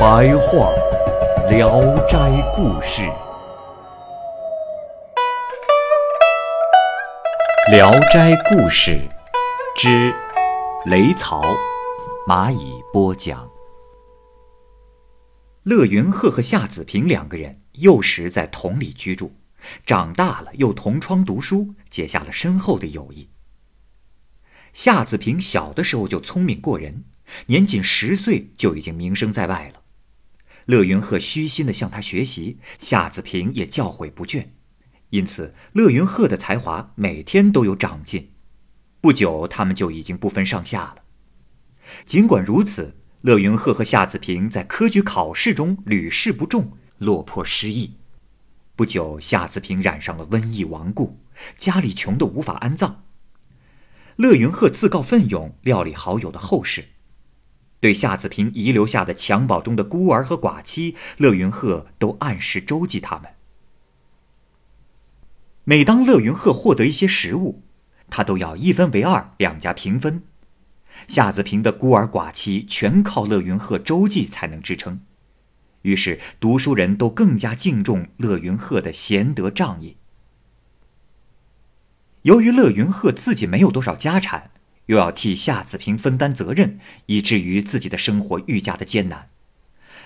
白话《聊斋故事》，《聊斋故事》之雷曹，蚂蚁播讲。乐云鹤和夏子平两个人幼时在同里居住，长大了又同窗读书，结下了深厚的友谊。夏子平小的时候就聪明过人，年仅十岁就已经名声在外了。乐云鹤虚心的向他学习，夏子平也教诲不倦，因此乐云鹤的才华每天都有长进。不久，他们就已经不分上下了。尽管如此。乐云鹤和夏子平在科举考试中屡试不中，落魄失意。不久，夏子平染上了瘟疫，亡故，家里穷得无法安葬。乐云鹤自告奋勇料理好友的后事，对夏子平遗留下的襁褓中的孤儿和寡妻，乐云鹤都按时周济他们。每当乐云鹤获得一些食物，他都要一分为二，两家平分。夏子平的孤儿寡妻全靠乐云鹤周济才能支撑，于是读书人都更加敬重乐云鹤的贤德仗义。由于乐云鹤自己没有多少家产，又要替夏子平分担责任，以至于自己的生活愈加的艰难。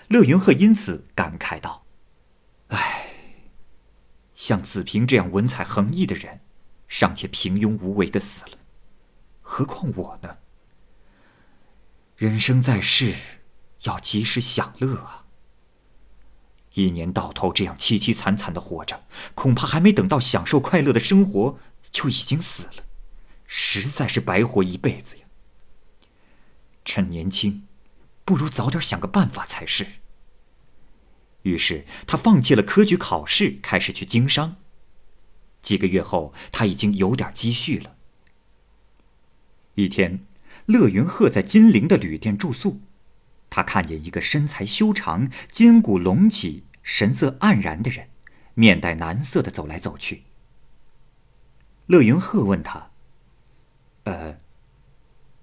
乐云鹤因此感慨道：“唉，像子平这样文采横溢的人，尚且平庸无为的死了，何况我呢？”人生在世，要及时享乐啊！一年到头这样凄凄惨惨的活着，恐怕还没等到享受快乐的生活，就已经死了，实在是白活一辈子呀！趁年轻，不如早点想个办法才是。于是他放弃了科举考试，开始去经商。几个月后，他已经有点积蓄了。一天。乐云鹤在金陵的旅店住宿，他看见一个身材修长、筋骨隆起、神色黯然的人，面带难色的走来走去。乐云鹤问他：“呃，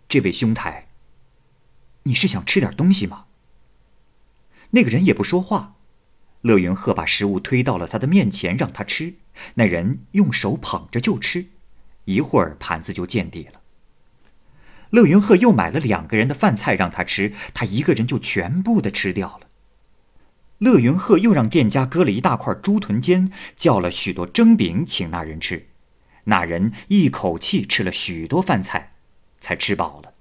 这位兄台，你是想吃点东西吗？”那个人也不说话。乐云鹤把食物推到了他的面前，让他吃。那人用手捧着就吃，一会儿盘子就见底了。乐云鹤又买了两个人的饭菜让他吃，他一个人就全部的吃掉了。乐云鹤又让店家割了一大块猪臀尖，叫了许多蒸饼请那人吃，那人一口气吃了许多饭菜，才吃饱了。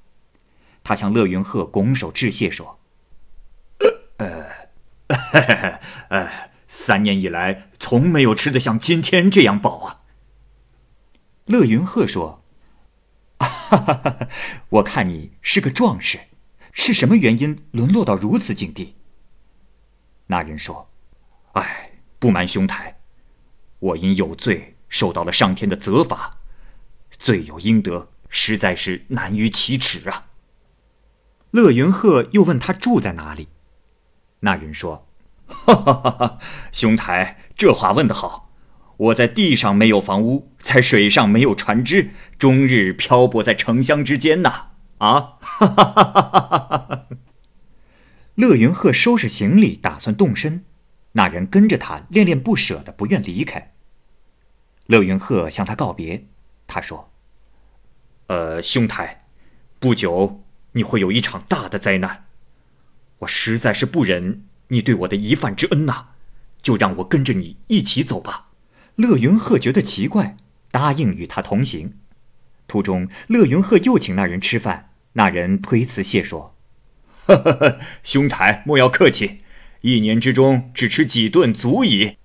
他向乐云鹤拱手致谢说：“呃，呃，三年以来从没有吃得像今天这样饱啊。”乐云鹤说。哈哈哈！我看你是个壮士，是什么原因沦落到如此境地？那人说：“哎，不瞒兄台，我因有罪受到了上天的责罚，罪有应得，实在是难于启齿啊。”乐云鹤又问他住在哪里，那人说：“哈哈哈哈！兄台这话问得好。”我在地上没有房屋，在水上没有船只，终日漂泊在城乡之间呐！啊！乐云鹤收拾行李，打算动身。那人跟着他，恋恋不舍的，不愿离开。乐云鹤向他告别，他说：“呃，兄台，不久你会有一场大的灾难，我实在是不忍你对我的一饭之恩呐，就让我跟着你一起走吧。”乐云鹤觉得奇怪，答应与他同行。途中，乐云鹤又请那人吃饭，那人推辞谢说：“呵呵呵，兄台莫要客气，一年之中只吃几顿足矣。”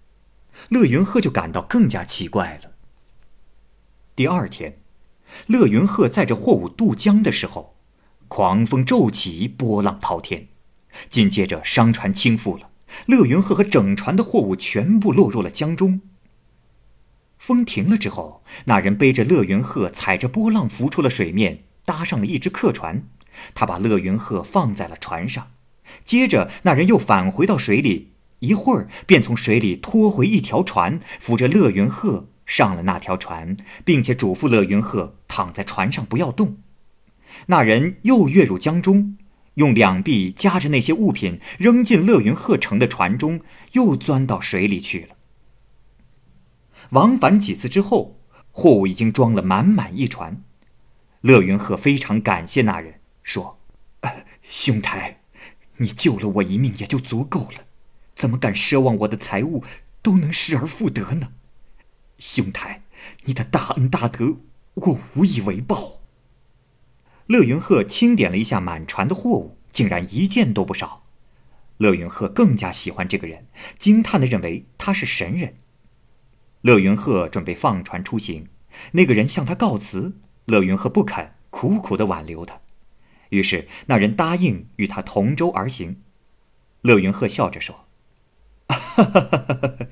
乐云鹤就感到更加奇怪了。第二天，乐云鹤载着货物渡江的时候，狂风骤起，波浪滔天。紧接着，商船倾覆了，乐云鹤和整船的货物全部落入了江中。风停了之后，那人背着乐云鹤，踩着波浪浮出了水面，搭上了一只客船。他把乐云鹤放在了船上，接着那人又返回到水里，一会儿便从水里拖回一条船，扶着乐云鹤上了那条船，并且嘱咐乐云鹤躺在船上不要动。那人又跃入江中，用两臂夹着那些物品扔进乐云鹤乘的船中，又钻到水里去了。往返几次之后，货物已经装了满满一船。乐云鹤非常感谢那人，说：“兄台，你救了我一命也就足够了，怎么敢奢望我的财物都能失而复得呢？兄台，你的大恩大德，我无以为报。”乐云鹤清点了一下满船的货物，竟然一件都不少。乐云鹤更加喜欢这个人，惊叹的认为他是神人。乐云鹤准备放船出行，那个人向他告辞，乐云鹤不肯，苦苦的挽留他。于是那人答应与他同舟而行。乐云鹤笑着说：“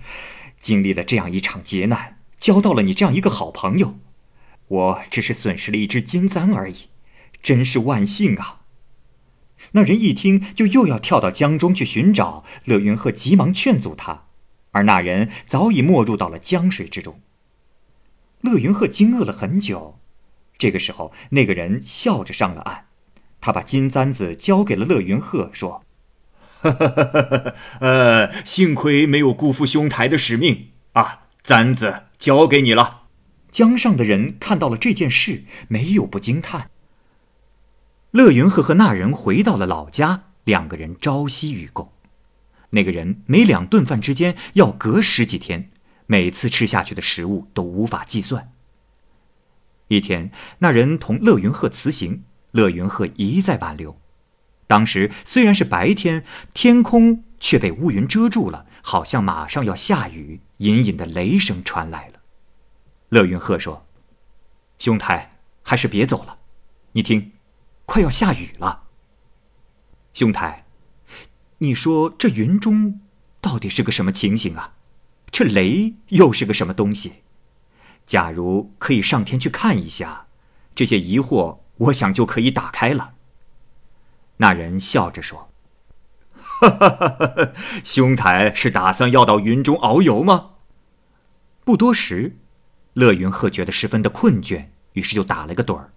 经历了这样一场劫难，交到了你这样一个好朋友，我只是损失了一只金簪而已，真是万幸啊！”那人一听，就又要跳到江中去寻找。乐云鹤急忙劝阻他。而那人早已没入到了江水之中。乐云鹤惊愕了很久，这个时候，那个人笑着上了岸，他把金簪子交给了乐云鹤，说：“ 呃，幸亏没有辜负兄台的使命啊，簪子交给你了。”江上的人看到了这件事，没有不惊叹。乐云鹤和那人回到了老家，两个人朝夕与共。那个人每两顿饭之间要隔十几天，每次吃下去的食物都无法计算。一天，那人同乐云鹤辞行，乐云鹤一再挽留。当时虽然是白天，天空却被乌云遮住了，好像马上要下雨，隐隐的雷声传来了。乐云鹤说：“兄台，还是别走了，你听，快要下雨了。”兄台。你说这云中到底是个什么情形啊？这雷又是个什么东西？假如可以上天去看一下，这些疑惑，我想就可以打开了。那人笑着说：“哈哈哈哈兄台是打算要到云中遨游吗？”不多时，乐云鹤觉得十分的困倦，于是就打了个盹儿。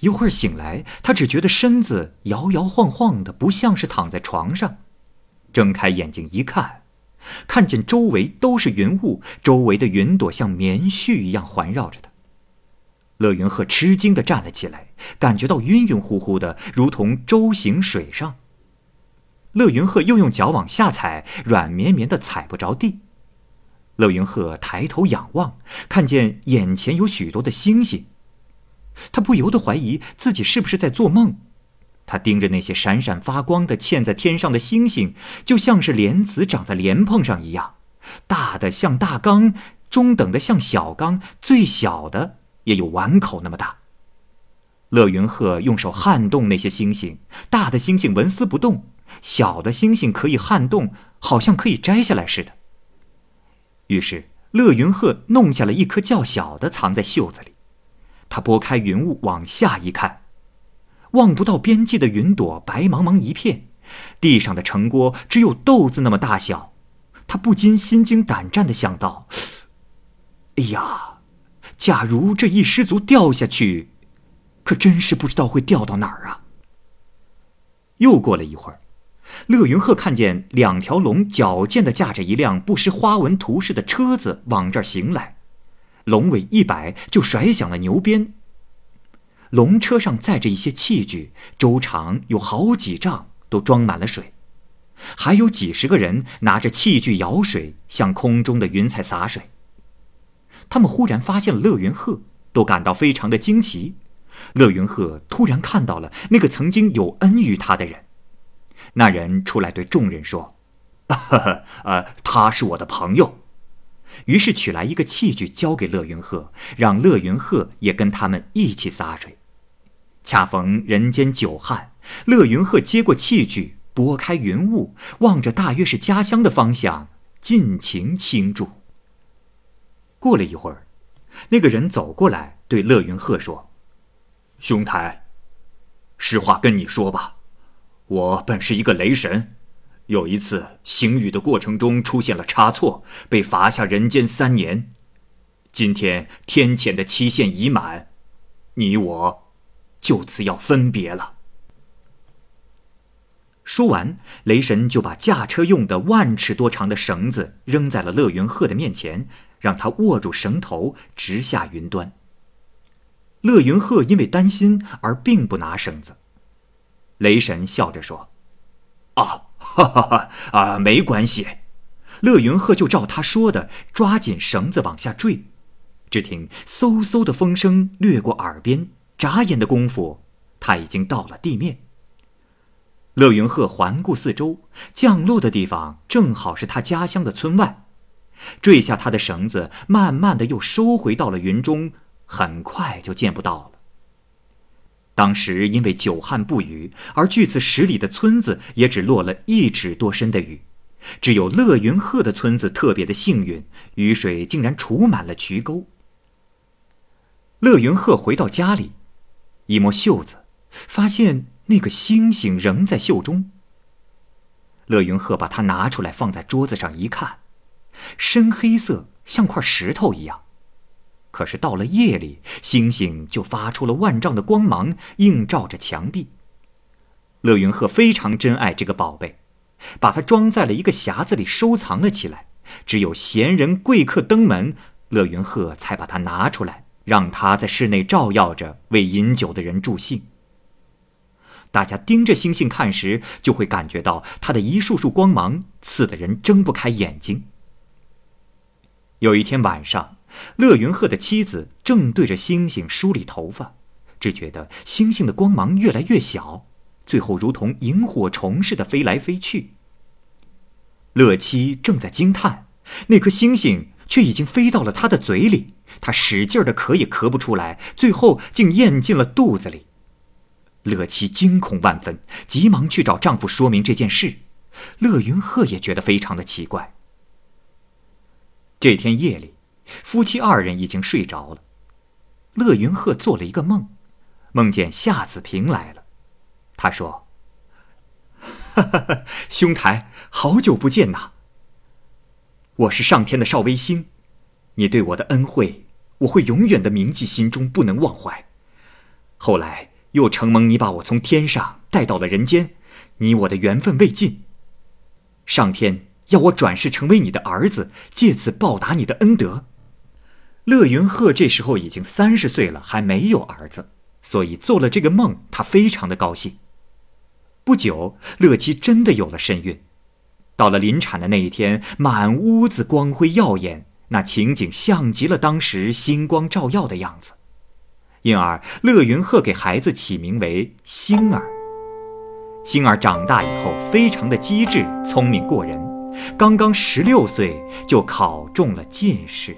一会儿醒来，他只觉得身子摇摇晃晃的，不像是躺在床上。睁开眼睛一看，看见周围都是云雾，周围的云朵像棉絮一样环绕着他。乐云鹤吃惊的站了起来，感觉到晕晕乎乎的，如同舟行水上。乐云鹤又用脚往下踩，软绵绵的踩不着地。乐云鹤抬头仰望，看见眼前有许多的星星。他不由得怀疑自己是不是在做梦。他盯着那些闪闪发光的嵌在天上的星星，就像是莲子长在莲蓬上一样，大的像大缸，中等的像小缸，最小的也有碗口那么大。乐云鹤用手撼动那些星星，大的星星纹丝不动，小的星星可以撼动，好像可以摘下来似的。于是乐云鹤弄下了一颗较小的，藏在袖子里。他拨开云雾往下一看，望不到边际的云朵白茫茫一片，地上的城郭只有豆子那么大小。他不禁心惊胆战的想到：“哎呀，假如这一失足掉下去，可真是不知道会掉到哪儿啊！”又过了一会儿，乐云鹤看见两条龙矫健的驾着一辆不施花纹图式的车子往这儿行来。龙尾一摆，就甩响了牛鞭。龙车上载着一些器具，周长有好几丈，都装满了水。还有几十个人拿着器具舀水，向空中的云彩洒水。他们忽然发现了乐云鹤，都感到非常的惊奇。乐云鹤突然看到了那个曾经有恩于他的人，那人出来对众人说：“呃，他是我的朋友。”于是取来一个器具交给乐云鹤，让乐云鹤也跟他们一起洒水。恰逢人间久旱，乐云鹤接过器具，拨开云雾，望着大约是家乡的方向，尽情倾注。过了一会儿，那个人走过来，对乐云鹤说：“兄台，实话跟你说吧，我本是一个雷神，有一次行雨的过程中出现了差错，被罚下人间三年。今天天谴的期限已满，你我就此要分别了。”说完，雷神就把驾车用的万尺多长的绳子扔在了乐云鹤的面前。让他握住绳头，直下云端。乐云鹤因为担心而并不拿绳子。雷神笑着说：“啊，哈哈哈啊，没关系。”乐云鹤就照他说的，抓紧绳子往下坠。只听嗖嗖的风声掠过耳边，眨眼的功夫，他已经到了地面。乐云鹤环顾四周，降落的地方正好是他家乡的村外。坠下他的绳子，慢慢的又收回到了云中，很快就见不到了。当时因为久旱不雨，而距此十里的村子也只落了一尺多深的雨，只有乐云鹤的村子特别的幸运，雨水竟然储满了渠沟。乐云鹤回到家里，一摸袖子，发现那个星星仍在袖中。乐云鹤把它拿出来放在桌子上一看。深黑色，像块石头一样。可是到了夜里，星星就发出了万丈的光芒，映照着墙壁。乐云鹤非常珍爱这个宝贝，把它装在了一个匣子里收藏了起来。只有闲人贵客登门，乐云鹤才把它拿出来，让它在室内照耀着，为饮酒的人助兴。大家盯着星星看时，就会感觉到它的一束束光芒，刺得人睁不开眼睛。有一天晚上，乐云鹤的妻子正对着星星梳理头发，只觉得星星的光芒越来越小，最后如同萤火虫似的飞来飞去。乐妻正在惊叹，那颗星星却已经飞到了他的嘴里，他使劲的咳也咳不出来，最后竟咽进了肚子里。乐妻惊恐万分，急忙去找丈夫说明这件事。乐云鹤也觉得非常的奇怪。这天夜里，夫妻二人已经睡着了。乐云鹤做了一个梦，梦见夏子平来了。他说：“哈哈，兄台，好久不见呐！我是上天的少微星，你对我的恩惠，我会永远的铭记心中，不能忘怀。后来又承蒙你把我从天上带到了人间，你我的缘分未尽，上天。”要我转世成为你的儿子，借此报答你的恩德。乐云鹤这时候已经三十岁了，还没有儿子，所以做了这个梦，他非常的高兴。不久，乐妻真的有了身孕。到了临产的那一天，满屋子光辉耀眼，那情景像极了当时星光照耀的样子。因而，乐云鹤给孩子起名为星儿。星儿长大以后，非常的机智，聪明过人。刚刚十六岁就考中了进士。